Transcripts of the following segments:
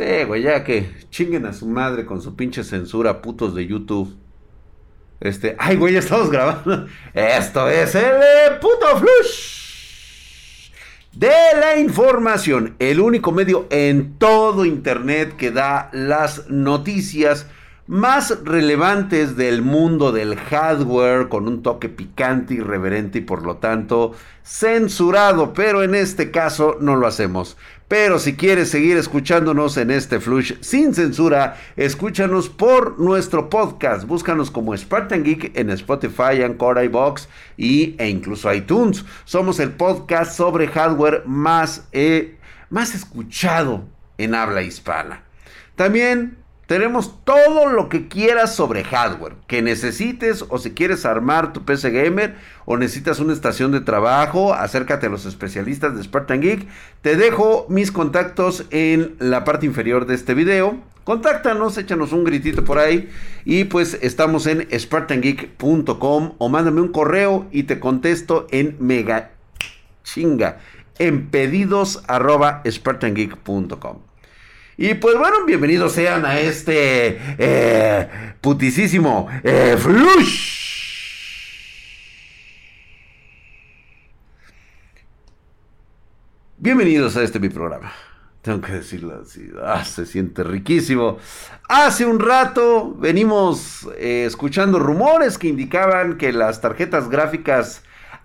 Sí, ya que chinguen a su madre con su pinche censura, putos de YouTube. Este, ay, güey, ya estamos grabando. Esto es el eh, puto flush de la información. El único medio en todo internet que da las noticias más relevantes del mundo del hardware con un toque picante, irreverente y por lo tanto censurado, pero en este caso no lo hacemos. Pero si quieres seguir escuchándonos en este flush sin censura, escúchanos por nuestro podcast. Búscanos como Spartan Geek en Spotify, Anchor, iBox y, e incluso iTunes. Somos el podcast sobre hardware más, eh, más escuchado en habla hispana. También tenemos todo lo que quieras sobre hardware que necesites o si quieres armar tu PC gamer o necesitas una estación de trabajo, acércate a los especialistas de Spartan Geek. Te dejo mis contactos en la parte inferior de este video. Contáctanos, échanos un gritito por ahí y pues estamos en spartangeek.com o mándame un correo y te contesto en mega chinga en pedidos arroba spartangeek.com. Y pues bueno, bienvenidos sean a este eh, putisísimo eh, flush. Bienvenidos a este mi programa. Tengo que decirlo así. Ah, se siente riquísimo. Hace un rato venimos eh, escuchando rumores que indicaban que las tarjetas gráficas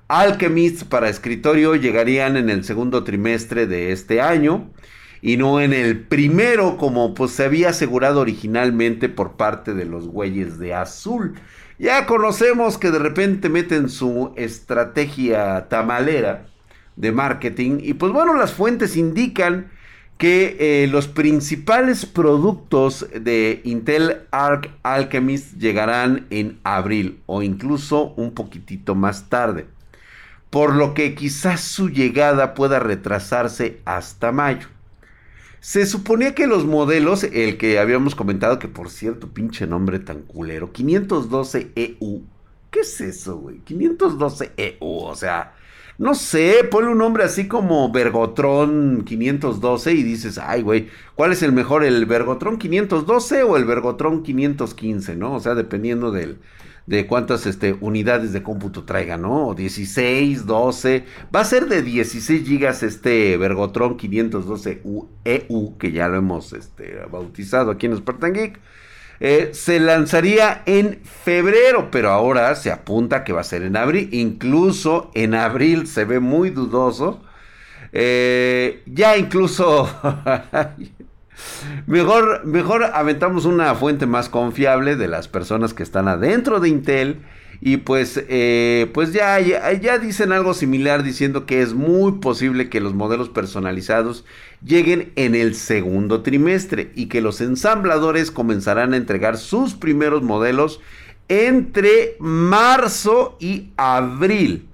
Alchemist para escritorio llegarían en el segundo trimestre de este año y no en el primero como pues se había asegurado originalmente por parte de los güeyes de azul. Ya conocemos que de repente meten su estrategia tamalera de marketing y pues bueno, las fuentes indican que eh, los principales productos de Intel Arc Alchemist llegarán en abril o incluso un poquitito más tarde. Por lo que quizás su llegada pueda retrasarse hasta mayo. Se suponía que los modelos, el que habíamos comentado, que por cierto, pinche nombre tan culero, 512EU. E ¿Qué es eso, güey? 512EU, e o sea, no sé, ponle un nombre así como Vergotron 512 y dices, ay, güey, ¿cuál es el mejor, el Vergotron 512 o el Vergotron 515, no? O sea, dependiendo del, de cuántas este, unidades de cómputo traiga, ¿no? 16, 12. Va a ser de 16 gigas este Vergotron 512 EU, que ya lo hemos este, bautizado aquí en Spartan Geek. Eh, se lanzaría en febrero, pero ahora se apunta que va a ser en abril. Incluso en abril se ve muy dudoso. Eh, ya incluso Mejor, mejor aventamos una fuente más confiable de las personas que están adentro de Intel. Y pues, eh, pues ya, ya, dicen algo similar diciendo que es muy posible que los modelos personalizados lleguen en el segundo trimestre y que los ensambladores comenzarán a entregar sus primeros modelos entre marzo y abril.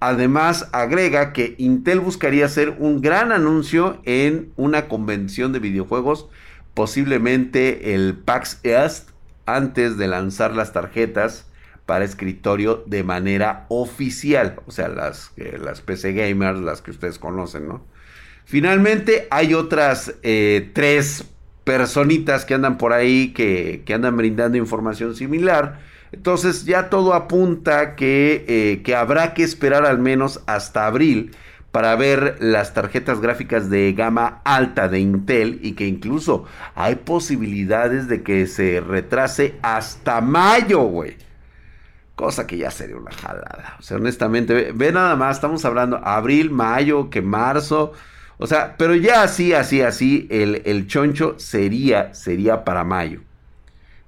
Además, agrega que Intel buscaría hacer un gran anuncio en una convención de videojuegos, posiblemente el PAX East, antes de lanzar las tarjetas para escritorio de manera oficial. O sea, las, las PC gamers, las que ustedes conocen, ¿no? Finalmente, hay otras eh, tres personitas que andan por ahí que, que andan brindando información similar entonces ya todo apunta que, eh, que habrá que esperar al menos hasta abril para ver las tarjetas gráficas de gama alta de Intel y que incluso hay posibilidades de que se retrase hasta mayo, güey. Cosa que ya sería una jalada. O sea, honestamente, ve, nada más, estamos hablando abril, mayo, que marzo. O sea, pero ya así, así, así, el, el choncho sería, sería para mayo.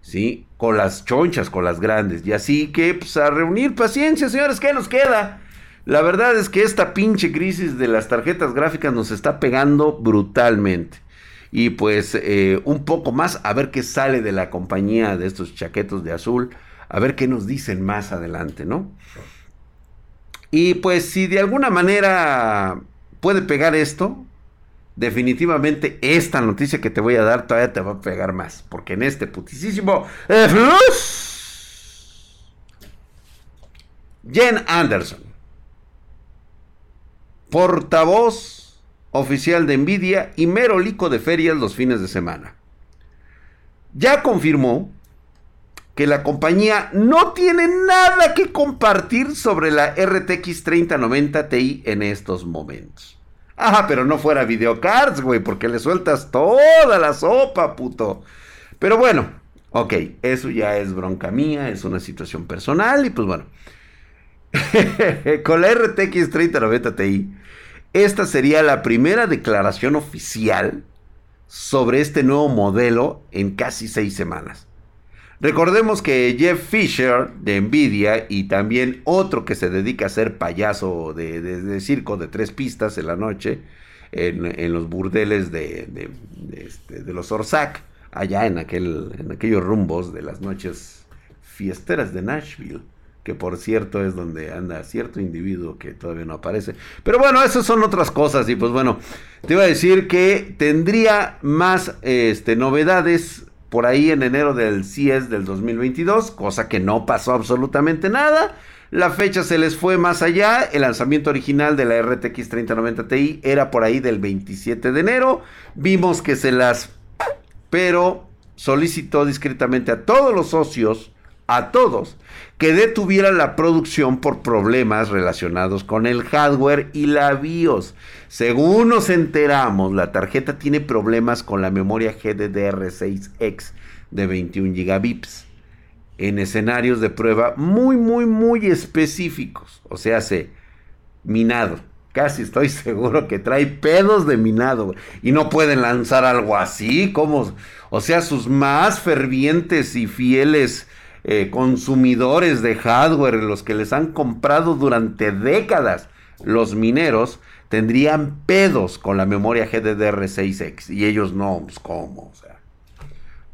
¿Sí? con las chonchas, con las grandes. Y así que, pues a reunir paciencia, señores, ¿qué nos queda? La verdad es que esta pinche crisis de las tarjetas gráficas nos está pegando brutalmente. Y pues eh, un poco más a ver qué sale de la compañía de estos chaquetos de azul. A ver qué nos dicen más adelante, ¿no? Y pues si de alguna manera puede pegar esto, definitivamente esta noticia que te voy a dar todavía te va a pegar más. Porque en este putisísimo eh, Jen Anderson, portavoz oficial de Nvidia y merolico de ferias los fines de semana. Ya confirmó que la compañía no tiene nada que compartir sobre la RTX 3090 Ti en estos momentos. Ah, pero no fuera videocards, güey, porque le sueltas toda la sopa, puto. Pero bueno, ok, eso ya es bronca mía, es una situación personal y pues bueno. Con la RTX 3090 Ti, esta sería la primera declaración oficial sobre este nuevo modelo en casi seis semanas. Recordemos que Jeff Fisher de Nvidia y también otro que se dedica a ser payaso de, circo de tres pistas en la noche en, los burdeles de, este, de, los Orsac, allá en, aquel, en aquellos rumbos de las noches fiesteras de Nashville que por cierto es donde anda cierto individuo que todavía no aparece. Pero bueno, esas son otras cosas y pues bueno, te iba a decir que tendría más este, novedades por ahí en enero del CIES del 2022, cosa que no pasó absolutamente nada. La fecha se les fue más allá. El lanzamiento original de la RTX 3090 Ti era por ahí del 27 de enero. Vimos que se las... Pero solicitó discretamente a todos los socios, a todos, que detuvieran la producción por problemas relacionados con el hardware y la BIOS. Según nos enteramos, la tarjeta tiene problemas con la memoria GDDR6X de 21 gigabits en escenarios de prueba muy, muy, muy específicos. O sea, se minado. Casi estoy seguro que trae pedos de minado. Y no pueden lanzar algo así. como O sea, sus más fervientes y fieles eh, consumidores de hardware, los que les han comprado durante décadas los mineros, tendrían pedos con la memoria GDDR6X. Y ellos no, pues cómo, o sea.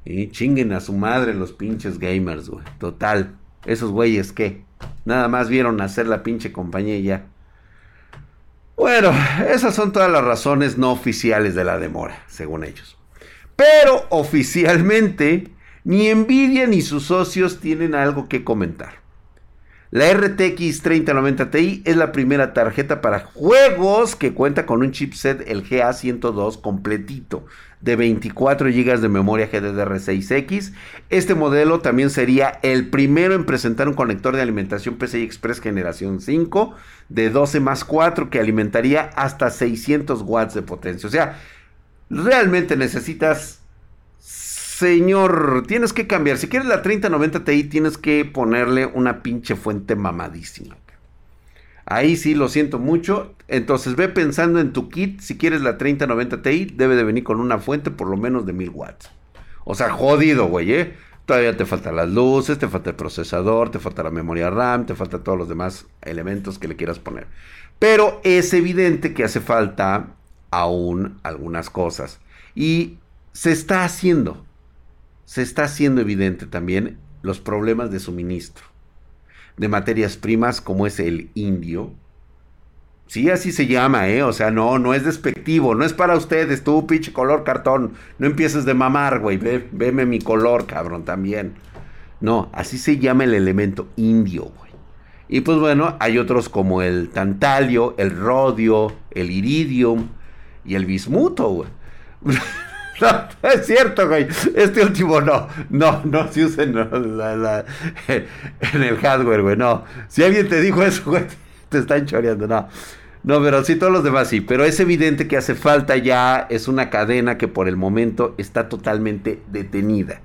Y chinguen a su madre los pinches gamers, güey. Total. Esos güeyes que nada más vieron hacer la pinche compañía ya. Bueno, esas son todas las razones no oficiales de la demora, según ellos. Pero oficialmente, ni Nvidia ni sus socios tienen algo que comentar. La RTX 3090 Ti es la primera tarjeta para juegos que cuenta con un chipset el GA102 completito de 24 GB de memoria GDDR6X. Este modelo también sería el primero en presentar un conector de alimentación PCI Express generación 5 de 12 más 4 que alimentaría hasta 600 watts de potencia. O sea, realmente necesitas Señor, tienes que cambiar. Si quieres la 3090 Ti, tienes que ponerle una pinche fuente mamadísima. Ahí sí lo siento mucho. Entonces ve pensando en tu kit. Si quieres la 3090 Ti, debe de venir con una fuente por lo menos de 1000 watts. O sea, jodido, güey, ¿eh? Todavía te faltan las luces, te falta el procesador, te falta la memoria RAM, te falta todos los demás elementos que le quieras poner. Pero es evidente que hace falta aún algunas cosas. Y se está haciendo se está haciendo evidente también los problemas de suministro de materias primas como es el indio. Sí, así se llama, ¿eh? O sea, no, no es despectivo, no es para ustedes, tú, pinche color cartón. No empieces de mamar, güey, Ve, veme mi color, cabrón, también. No, así se llama el elemento indio, güey. Y pues bueno, hay otros como el tantalio, el rodio, el iridium y el bismuto, güey. No, es cierto, güey. Este último no. No, no se usa en, el hardware, güey. No. Si alguien te dijo eso, güey, te están choreando. No. No, pero sí, todos los demás sí. Pero es evidente que hace falta ya. Es una cadena que por el momento está totalmente detenida.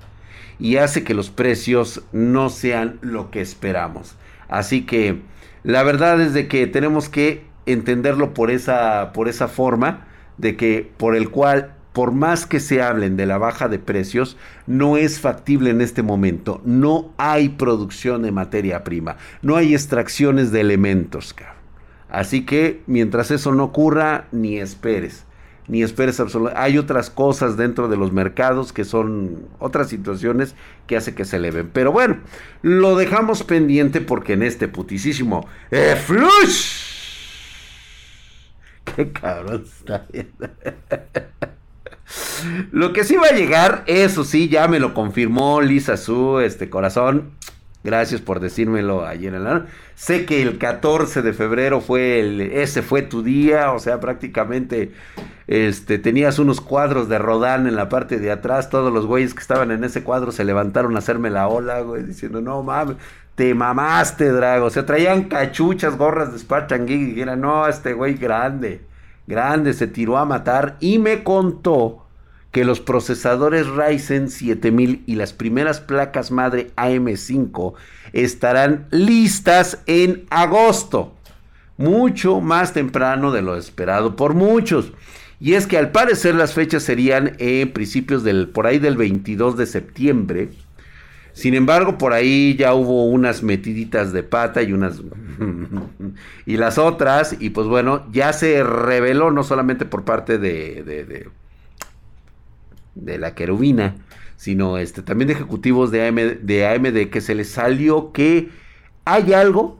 Y hace que los precios no sean lo que esperamos. Así que la verdad es de que tenemos que entenderlo por esa, por esa forma. De que por el cual por más que se hablen de la baja de precios, no es factible en este momento. No hay producción de materia prima, no hay extracciones de elementos. Así que mientras eso no ocurra, ni esperes. Ni esperes absolutamente. Hay otras cosas dentro de los mercados que son otras situaciones que hace que se eleven. Pero bueno, lo dejamos pendiente porque en este putisísimo eh, flush. Qué cabrón está. Lo que sí va a llegar, eso sí, ya me lo confirmó Lisa Su, este corazón. Gracias por decírmelo ayer en la Sé que el 14 de febrero fue el, ese fue tu día, o sea, prácticamente este, tenías unos cuadros de Rodán en la parte de atrás, todos los güeyes que estaban en ese cuadro se levantaron a hacerme la ola, güey, diciendo, no mames, te mamaste, Drago. O sea, traían cachuchas, gorras de Spartan Geek y era, no, este güey grande, grande, se tiró a matar y me contó que los procesadores Ryzen 7000 y las primeras placas madre AM5 estarán listas en agosto, mucho más temprano de lo esperado por muchos. Y es que al parecer las fechas serían en principios del por ahí del 22 de septiembre. Sin embargo, por ahí ya hubo unas metiditas de pata y unas y las otras y pues bueno, ya se reveló no solamente por parte de de la querubina, sino este, también de ejecutivos de, de AMD que se les salió que hay algo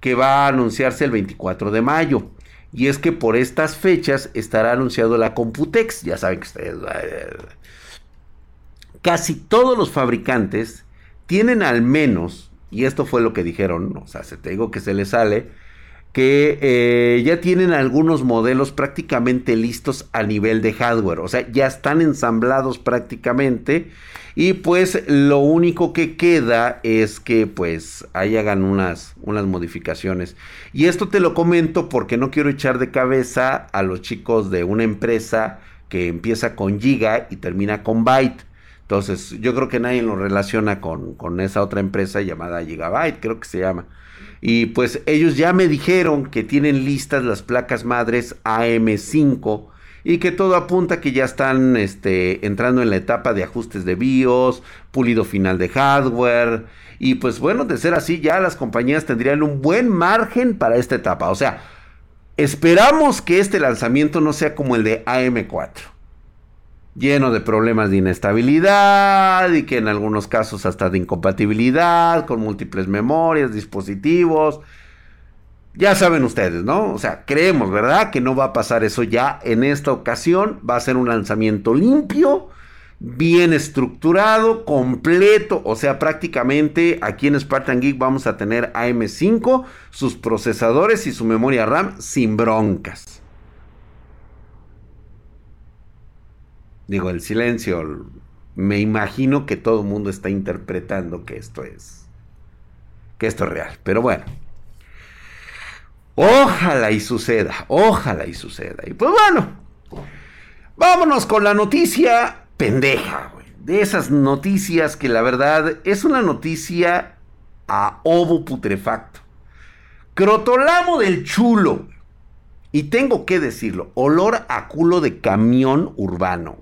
que va a anunciarse el 24 de mayo. Y es que por estas fechas estará anunciado la Computex. Ya saben que ustedes... Casi todos los fabricantes tienen al menos, y esto fue lo que dijeron, o sea, se te digo que se les sale, que eh, ya tienen algunos modelos prácticamente listos a nivel de hardware, o sea, ya están ensamblados prácticamente y pues lo único que queda es que pues ahí hagan unas, unas modificaciones. Y esto te lo comento porque no quiero echar de cabeza a los chicos de una empresa que empieza con Giga y termina con Byte. Entonces, yo creo que nadie lo relaciona con, con esa otra empresa llamada Gigabyte, creo que se llama. Y pues ellos ya me dijeron que tienen listas las placas madres AM5 y que todo apunta que ya están este, entrando en la etapa de ajustes de BIOS, pulido final de hardware. Y pues bueno, de ser así, ya las compañías tendrían un buen margen para esta etapa. O sea, esperamos que este lanzamiento no sea como el de AM4 lleno de problemas de inestabilidad y que en algunos casos hasta de incompatibilidad con múltiples memorias, dispositivos. Ya saben ustedes, ¿no? O sea, creemos, ¿verdad? Que no va a pasar eso ya en esta ocasión. Va a ser un lanzamiento limpio, bien estructurado, completo. O sea, prácticamente aquí en Spartan Geek vamos a tener AM5, sus procesadores y su memoria RAM sin broncas. Digo, el silencio, me imagino que todo el mundo está interpretando que esto es, que esto es real. Pero bueno, ojalá y suceda, ojalá y suceda. Y pues bueno, vámonos con la noticia pendeja. De esas noticias que la verdad es una noticia a ovo putrefacto. Crotolamo del chulo. Y tengo que decirlo, olor a culo de camión urbano.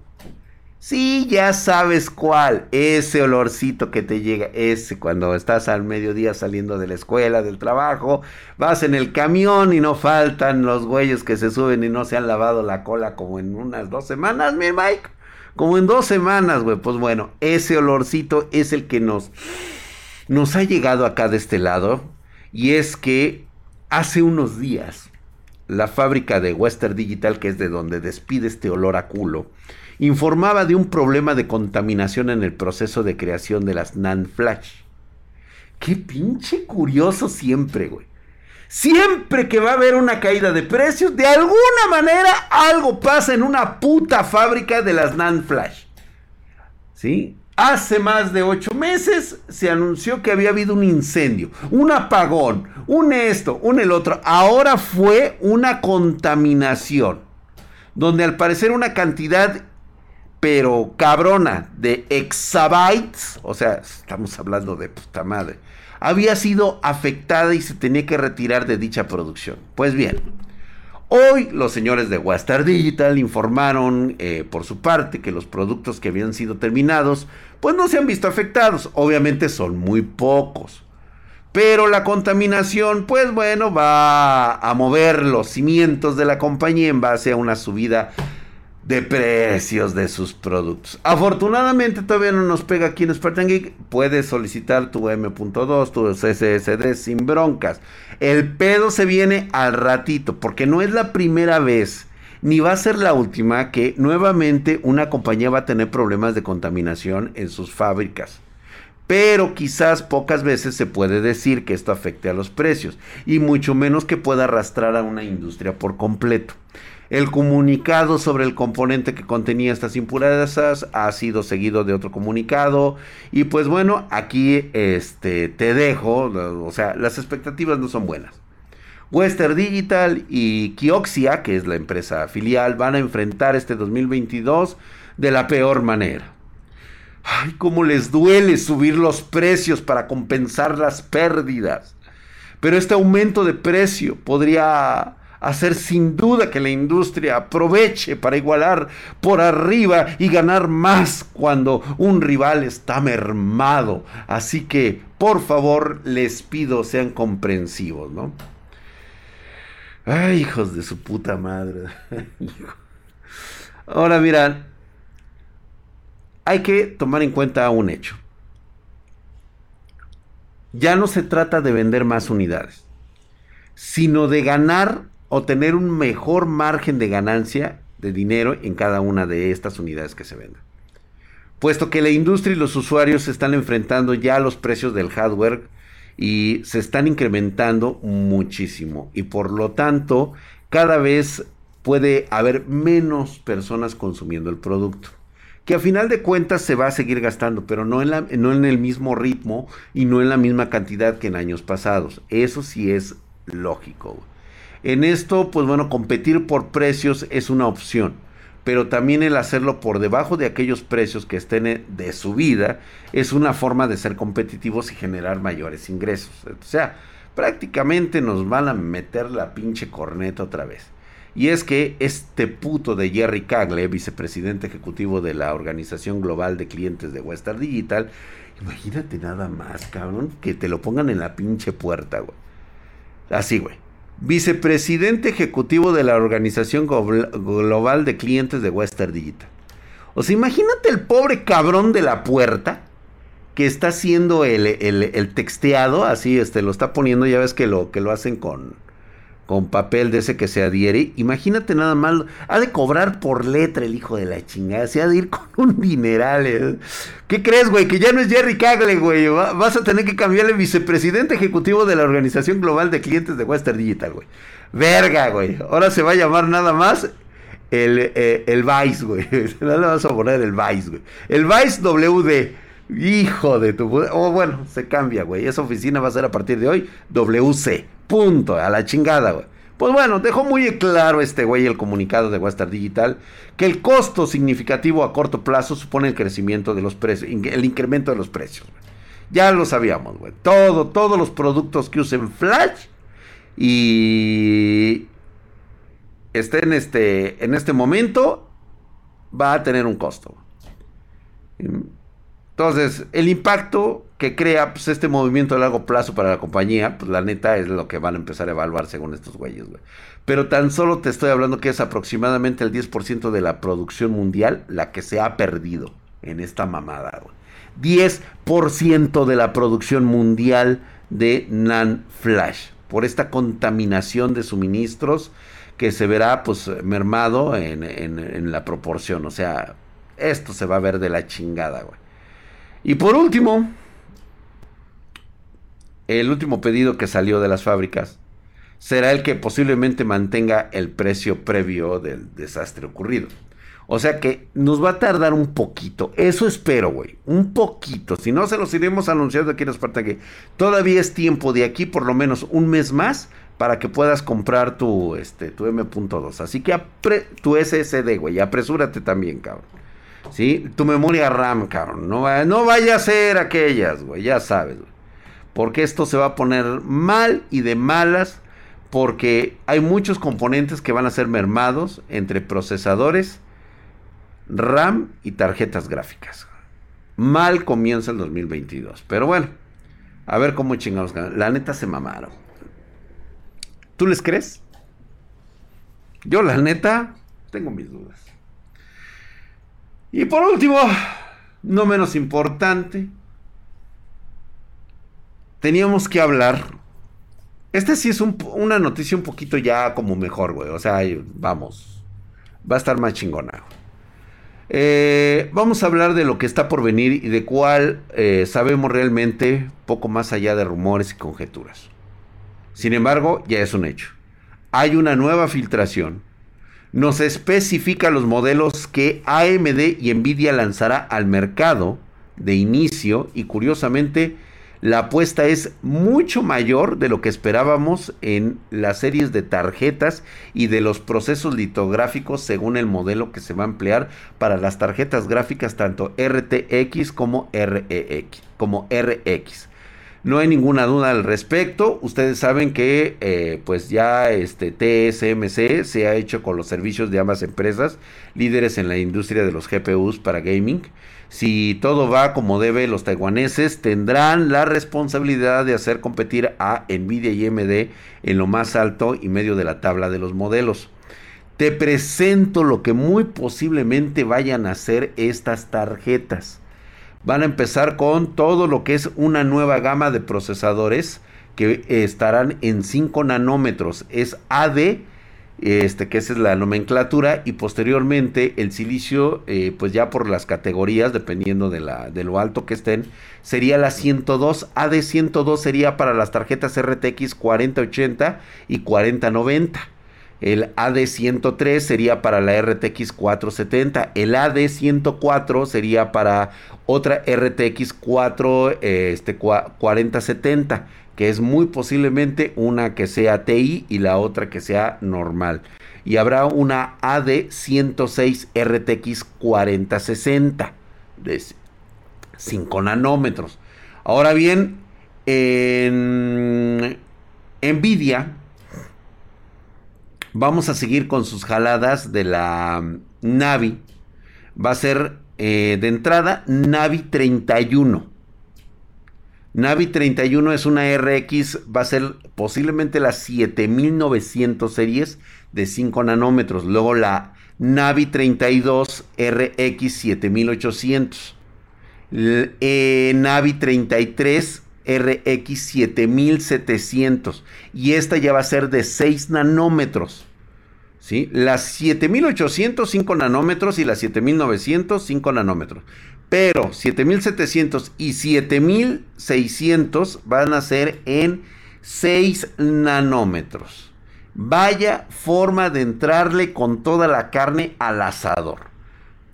Sí, ya sabes cuál. Ese olorcito que te llega. Ese cuando estás al mediodía saliendo de la escuela, del trabajo. Vas en el camión y no faltan los güeyes que se suben y no se han lavado la cola como en unas dos semanas, mi Mike. Como en dos semanas, güey. Pues bueno, ese olorcito es el que nos, nos ha llegado acá de este lado. Y es que hace unos días, la fábrica de Western Digital, que es de donde despide este olor a culo informaba de un problema de contaminación en el proceso de creación de las NAND flash. Qué pinche curioso siempre, güey. Siempre que va a haber una caída de precios, de alguna manera algo pasa en una puta fábrica de las NAND flash. ¿Sí? Hace más de ocho meses se anunció que había habido un incendio, un apagón, un esto, un el otro. Ahora fue una contaminación, donde al parecer una cantidad pero cabrona, de exabytes, o sea, estamos hablando de puta madre, había sido afectada y se tenía que retirar de dicha producción. Pues bien, hoy los señores de Western Digital informaron eh, por su parte que los productos que habían sido terminados, pues no se han visto afectados, obviamente son muy pocos. Pero la contaminación, pues bueno, va a mover los cimientos de la compañía en base a una subida de precios de sus productos. Afortunadamente todavía no nos pega aquí en Spartan Geek. Puedes solicitar tu M.2, tu SSD sin broncas. El pedo se viene al ratito porque no es la primera vez ni va a ser la última que nuevamente una compañía va a tener problemas de contaminación en sus fábricas. pero quizás pocas veces se puede decir que esto afecte a los precios y mucho menos que pueda arrastrar a una industria por completo. El comunicado sobre el componente que contenía estas impurezas ha sido seguido de otro comunicado y pues bueno, aquí este te dejo, o sea, las expectativas no son buenas. Western Digital y Kioxia, que es la empresa filial, van a enfrentar este 2022 de la peor manera. Ay, cómo les duele subir los precios para compensar las pérdidas. Pero este aumento de precio podría hacer sin duda que la industria aproveche para igualar por arriba y ganar más cuando un rival está mermado. Así que, por favor, les pido sean comprensivos, ¿no? Ay, hijos de su puta madre. Ahora miran, hay que tomar en cuenta un hecho. Ya no se trata de vender más unidades, sino de ganar o tener un mejor margen de ganancia de dinero en cada una de estas unidades que se vendan. Puesto que la industria y los usuarios se están enfrentando ya a los precios del hardware y se están incrementando muchísimo y por lo tanto cada vez puede haber menos personas consumiendo el producto que a final de cuentas se va a seguir gastando, pero no en, la, no en el mismo ritmo y no en la misma cantidad que en años pasados. Eso sí es lógico. En esto, pues bueno, competir por precios es una opción, pero también el hacerlo por debajo de aquellos precios que estén de subida es una forma de ser competitivos y generar mayores ingresos. O sea, prácticamente nos van a meter la pinche corneta otra vez. Y es que este puto de Jerry Cagle, vicepresidente ejecutivo de la Organización Global de Clientes de Western Digital, imagínate nada más, cabrón, que te lo pongan en la pinche puerta, güey. Así, güey. Vicepresidente ejecutivo de la Organización Global de Clientes de Western Digital. O sea, imagínate el pobre cabrón de la puerta que está haciendo el, el, texteado, así, este, lo está poniendo, ya ves que lo, que lo hacen con, con papel de ese que se adhiere. Imagínate nada más, ha de cobrar por letra el hijo de la chingada, se ha de ir con un dineral. Eh. ¿Qué crees, güey? Que ya no es Jerry Cagle, güey. Vas a tener que cambiarle vicepresidente ejecutivo de la Organización Global de Clientes de Western Digital, güey. Verga, güey. Ahora se va a llamar nada más el, eh, el Vice, güey. No le vas a poner el Vice, güey. El Vice WD. Hijo de tu... Oh, bueno, se cambia, güey. Esa oficina va a ser a partir de hoy WC. Punto, a la chingada, güey. Pues bueno, dejó muy claro este güey el comunicado de Western Digital que el costo significativo a corto plazo supone el crecimiento de los precios, el incremento de los precios. Ya lo sabíamos, güey. Todo, todos los productos que usen Flash y estén este, en este momento va a tener un costo. Entonces, el impacto que crea pues, este movimiento a largo plazo para la compañía, pues la neta es lo que van a empezar a evaluar según estos güeyes, güey. Pero tan solo te estoy hablando que es aproximadamente el 10% de la producción mundial la que se ha perdido en esta mamada, güey. 10% de la producción mundial de NAND Flash por esta contaminación de suministros que se verá pues mermado en, en la proporción. O sea, esto se va a ver de la chingada, güey. Y por último, el último pedido que salió de las fábricas será el que posiblemente mantenga el precio previo del desastre ocurrido. O sea que nos va a tardar un poquito. Eso espero, güey. Un poquito. Si no, se los iremos anunciando aquí en que Todavía es tiempo de aquí por lo menos un mes más para que puedas comprar tu, este, tu M.2. Así que tu SSD, güey. Apresúrate también, cabrón. ¿Sí? Tu memoria RAM, cabrón. No, vaya a ser aquellas, güey. Ya sabes, güey. Porque esto se va a poner mal y de malas. Porque hay muchos componentes que van a ser mermados entre procesadores, RAM y tarjetas gráficas. Mal comienza el 2022. Pero bueno, a ver cómo chingados. La neta se mamaron. ¿Tú les crees? Yo, la neta, tengo mis dudas. Y por último, no menos importante, teníamos que hablar. Esta sí es una noticia un poquito ya como mejor, güey. O sea, vamos, va a estar más chingona. Eh, vamos a hablar de lo que está por venir y de cuál eh, sabemos realmente poco más allá de rumores y conjeturas. Sin embargo, ya es un hecho. Hay una nueva filtración. Nos especifica los modelos que AMD y Nvidia lanzará al mercado de inicio y curiosamente la apuesta es mucho mayor de lo que esperábamos en las series de tarjetas y de los procesos litográficos según el modelo que se va a emplear para las tarjetas gráficas tanto RTX como REX, como RX. No hay ninguna duda al respecto. Ustedes saben que eh, pues ya este TSMC se ha hecho con los servicios de ambas empresas, líderes en la industria de los GPUs para gaming. Si todo va como debe, los taiwaneses tendrán la responsabilidad de hacer competir a Nvidia y AMD en lo más alto y medio de la tabla de los modelos. Te presento lo que muy posiblemente vayan a hacer estas tarjetas. Van a empezar con todo lo que es una nueva gama de procesadores que estarán en 5 nanómetros. Es AD este, que esa es la nomenclatura, y posteriormente el silicio, eh, pues ya por las categorías, dependiendo de, de lo alto que estén, sería la 102, AD102 sería para las tarjetas RTX 4080 y 4090. El AD103 sería para la RTX 470. El AD104 sería para otra RTX 4, este, 4070 que es muy posiblemente una que sea TI y la otra que sea normal. Y habrá una AD106 RTX 4060 de 5 nanómetros. Ahora bien, en Nvidia vamos a seguir con sus jaladas de la Navi. Va a ser eh, de entrada Navi 31. Navi 31 es una RX, va a ser posiblemente la 7900 series de 5 nanómetros. Luego la Navi 32 RX 7800. Eh, Navi 33 RX 7700. Y esta ya va a ser de 6 nanómetros. ¿Sí? Las 7800 5 nanómetros y las 7900 5 nanómetros. Pero 7700 y 7600 van a ser en 6 nanómetros. Vaya forma de entrarle con toda la carne al asador.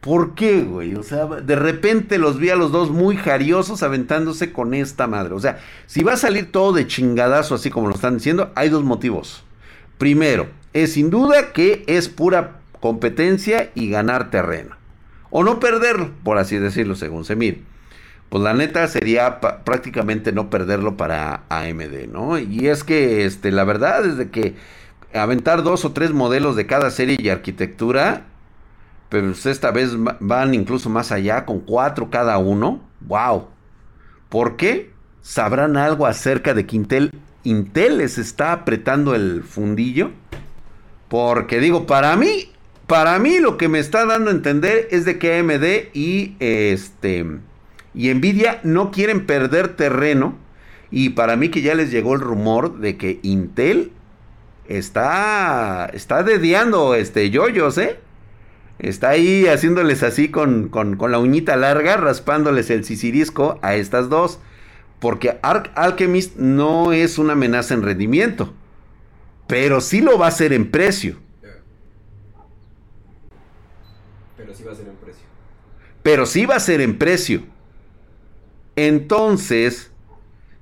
¿Por qué, güey? O sea, de repente los vi a los dos muy jariosos aventándose con esta madre. O sea, si va a salir todo de chingadazo, así como lo están diciendo, hay dos motivos. Primero, es sin duda que es pura competencia y ganar terreno o no perderlo, por así decirlo, según se mire. Pues la neta sería prácticamente no perderlo para AMD, ¿no? Y es que este, la verdad es de que aventar dos o tres modelos de cada serie y arquitectura, pues esta vez van incluso más allá, con cuatro cada uno. ¡Wow! ¿Por qué? ¿Sabrán algo acerca de que Intel, Intel les está apretando el fundillo? Porque digo, para mí para mí lo que me está dando a entender es de que AMD y este y Nvidia no quieren perder terreno y para mí que ya les llegó el rumor de que Intel está está dediando este yoyos, ¿eh? Está ahí haciéndoles así con, con, con la uñita larga, raspándoles el sisirisco a estas dos. Porque Arc Alchemist no es una amenaza en rendimiento. Pero sí lo va a hacer en precio. Pero sí va a ser en precio. Pero sí va a ser en precio. Entonces,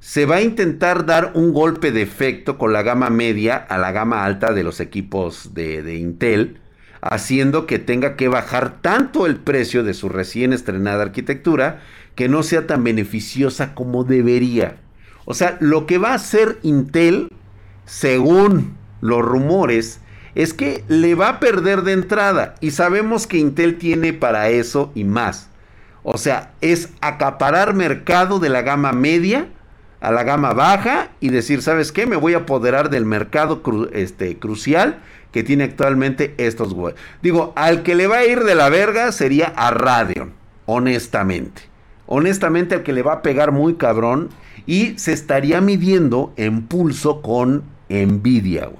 se va a intentar dar un golpe de efecto con la gama media a la gama alta de los equipos de, de Intel, haciendo que tenga que bajar tanto el precio de su recién estrenada arquitectura que no sea tan beneficiosa como debería. O sea, lo que va a hacer Intel, según los rumores, es que le va a perder de entrada y sabemos que Intel tiene para eso y más. O sea, es acaparar mercado de la gama media a la gama baja y decir, ¿sabes qué? Me voy a apoderar del mercado este, crucial que tiene actualmente estos güeyes. Digo, al que le va a ir de la verga sería a Radeon, honestamente. Honestamente, al que le va a pegar muy cabrón y se estaría midiendo en pulso con Nvidia.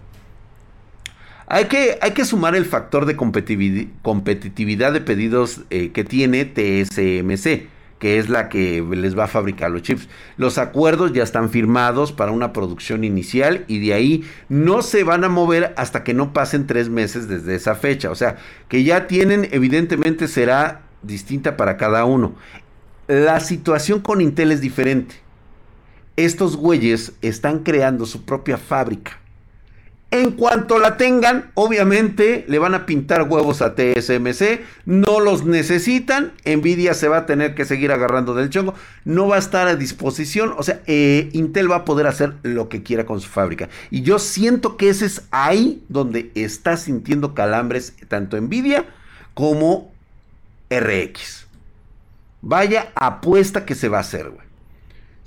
Hay que, hay que sumar el factor de competitividad de pedidos eh, que tiene TSMC que es la que les va a fabricar los chips. Los acuerdos ya están firmados para una producción inicial y de ahí no se van a mover hasta que no pasen tres meses desde esa fecha. O sea, que ya tienen, evidentemente será distinta para cada uno. La situación con Intel es diferente. Estos güeyes están creando su propia fábrica. En cuanto la tengan, obviamente le van a pintar huevos a TSMC. No los necesitan. Nvidia se va a tener que seguir agarrando del chongo. No va a estar a disposición. O sea, eh, Intel va a poder hacer lo que quiera con su fábrica. Y yo siento que ese es ahí donde está sintiendo calambres tanto Nvidia como RX. Vaya apuesta que se va a hacer, güey.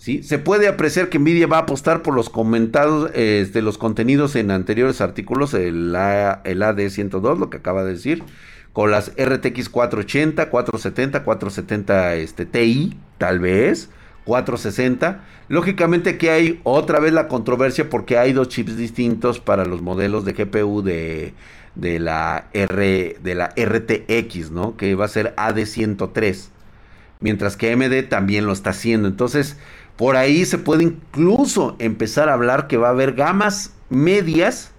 Se puede apreciar que Nvidia va a apostar por los comentados de este, los contenidos en anteriores artículos, el, el AD102, lo que acaba de decir, con las RTX 480, 470, 470 este, Ti, tal vez, 460. Lógicamente que hay otra vez la controversia porque hay dos chips distintos para los modelos de GPU de, de la, R, de la RTX, ¿no? Que va a ser AD103. Mientras que AMD también lo está haciendo. Entonces, por ahí se puede incluso empezar a hablar que va a haber gamas medias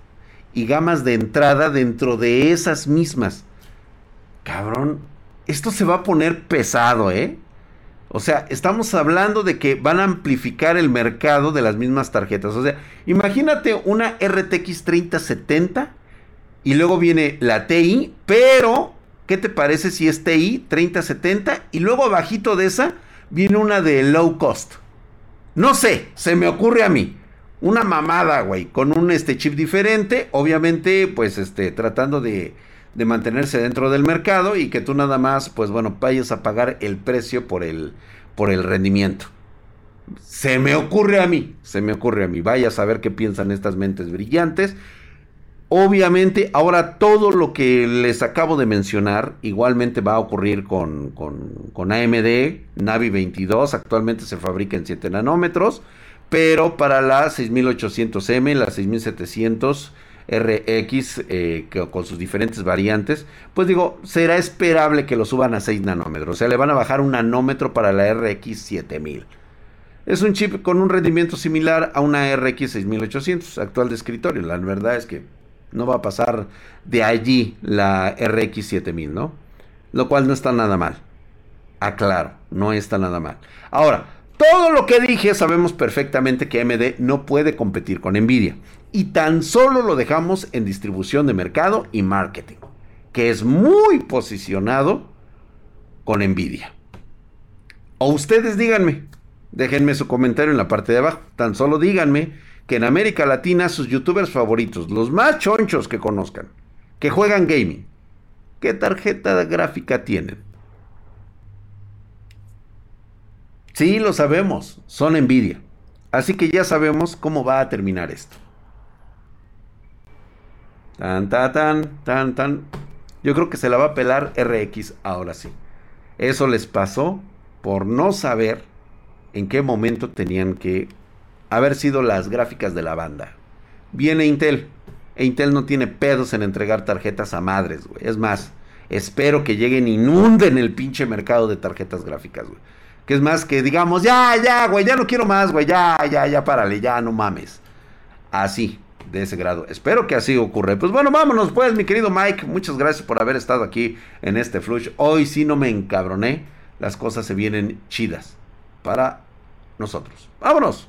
y gamas de entrada dentro de esas mismas. Cabrón, esto se va a poner pesado, ¿eh? O sea, estamos hablando de que van a amplificar el mercado de las mismas tarjetas. O sea, imagínate una RTX 3070 y luego viene la TI, pero ¿qué te parece si es TI 3070 y luego abajito de esa viene una de low cost? No sé, se me ocurre a mí. Una mamada, güey, con un este chip diferente, obviamente, pues este, tratando de, de mantenerse dentro del mercado y que tú nada más, pues bueno, vayas a pagar el precio por el, por el rendimiento. Se me ocurre a mí, se me ocurre a mí. Vaya a saber qué piensan estas mentes brillantes. Obviamente, ahora todo lo que les acabo de mencionar igualmente va a ocurrir con, con, AMD Navi 22. Actualmente se fabrica en 7 nanómetros, pero para la 6800M, la 6700 RX, eh, con sus diferentes variantes, pues digo, será esperable que lo suban a 6 nanómetros. O sea, le van a bajar un nanómetro para la RX 7000. Es un chip con un rendimiento similar a una RX 6800 actual de escritorio. La verdad es que no va a pasar de allí la RX 7000, ¿no? Lo cual no está nada mal. Aclaro, no está nada mal. Ahora, todo lo que dije sabemos perfectamente que AMD no puede competir con Nvidia. Y tan solo lo dejamos en distribución de mercado y marketing. Que es muy posicionado con Nvidia. O ustedes díganme. Déjenme su comentario en la parte de abajo. Tan solo díganme que en América Latina sus youtubers favoritos, los más chonchos que conozcan, que juegan gaming, ¿qué tarjeta gráfica tienen? Sí, lo sabemos, son envidia. Así que ya sabemos cómo va a terminar esto. Tan, tan, tan, tan, tan. Yo creo que se la va a pelar RX ahora sí. Eso les pasó por no saber en qué momento tenían que haber sido las gráficas de la banda. Viene Intel. E Intel no tiene pedos en entregar tarjetas a madres, güey. Es más, espero que lleguen e inunden el pinche mercado de tarjetas gráficas, güey. Que es más que digamos, ya, ya, güey, ya no quiero más, güey, ya, ya, ya, párale, ya, no mames. Así, de ese grado. Espero que así ocurra. Pues bueno, vámonos pues, mi querido Mike. Muchas gracias por haber estado aquí en este flush. Hoy sí no me encabroné. Las cosas se vienen chidas para nosotros. Vámonos.